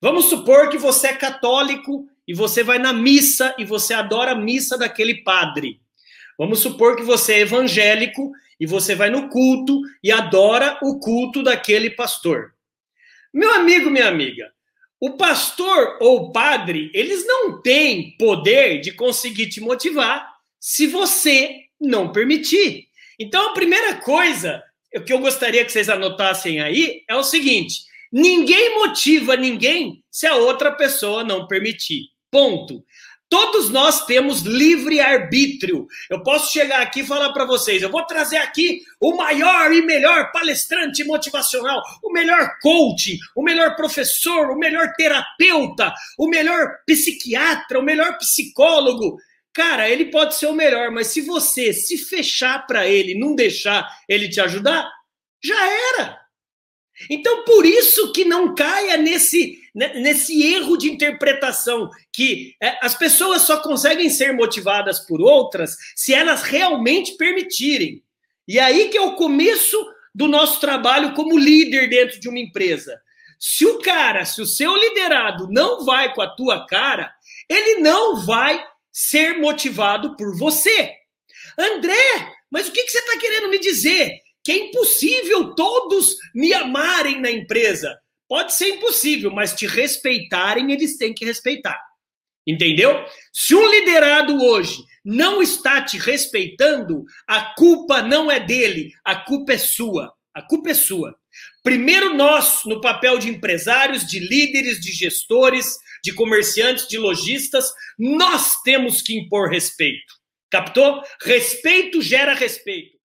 Vamos supor que você é católico e você vai na missa e você adora a missa daquele padre. Vamos supor que você é evangélico e você vai no culto e adora o culto daquele pastor. Meu amigo, minha amiga, o pastor ou o padre, eles não têm poder de conseguir te motivar se você não permitir. Então, a primeira coisa que eu gostaria que vocês anotassem aí é o seguinte: ninguém motiva ninguém se a outra pessoa não permitir. Ponto. Todos nós temos livre arbítrio. Eu posso chegar aqui e falar para vocês: eu vou trazer aqui o maior e melhor palestrante motivacional, o melhor coach, o melhor professor, o melhor terapeuta, o melhor psiquiatra, o melhor psicólogo. Cara, ele pode ser o melhor, mas se você se fechar para ele, não deixar ele te ajudar, já era. Então, por isso que não caia nesse, né, nesse erro de interpretação, que é, as pessoas só conseguem ser motivadas por outras se elas realmente permitirem. E aí que é o começo do nosso trabalho como líder dentro de uma empresa. Se o cara, se o seu liderado não vai com a tua cara, ele não vai ser motivado por você. André, mas o que, que você está querendo me dizer? Que é impossível todos me amarem na empresa. Pode ser impossível, mas te respeitarem, eles têm que respeitar. Entendeu? Se um liderado hoje não está te respeitando, a culpa não é dele, a culpa é sua. A culpa é sua. Primeiro, nós, no papel de empresários, de líderes, de gestores, de comerciantes, de lojistas, nós temos que impor respeito. Captou? Respeito gera respeito.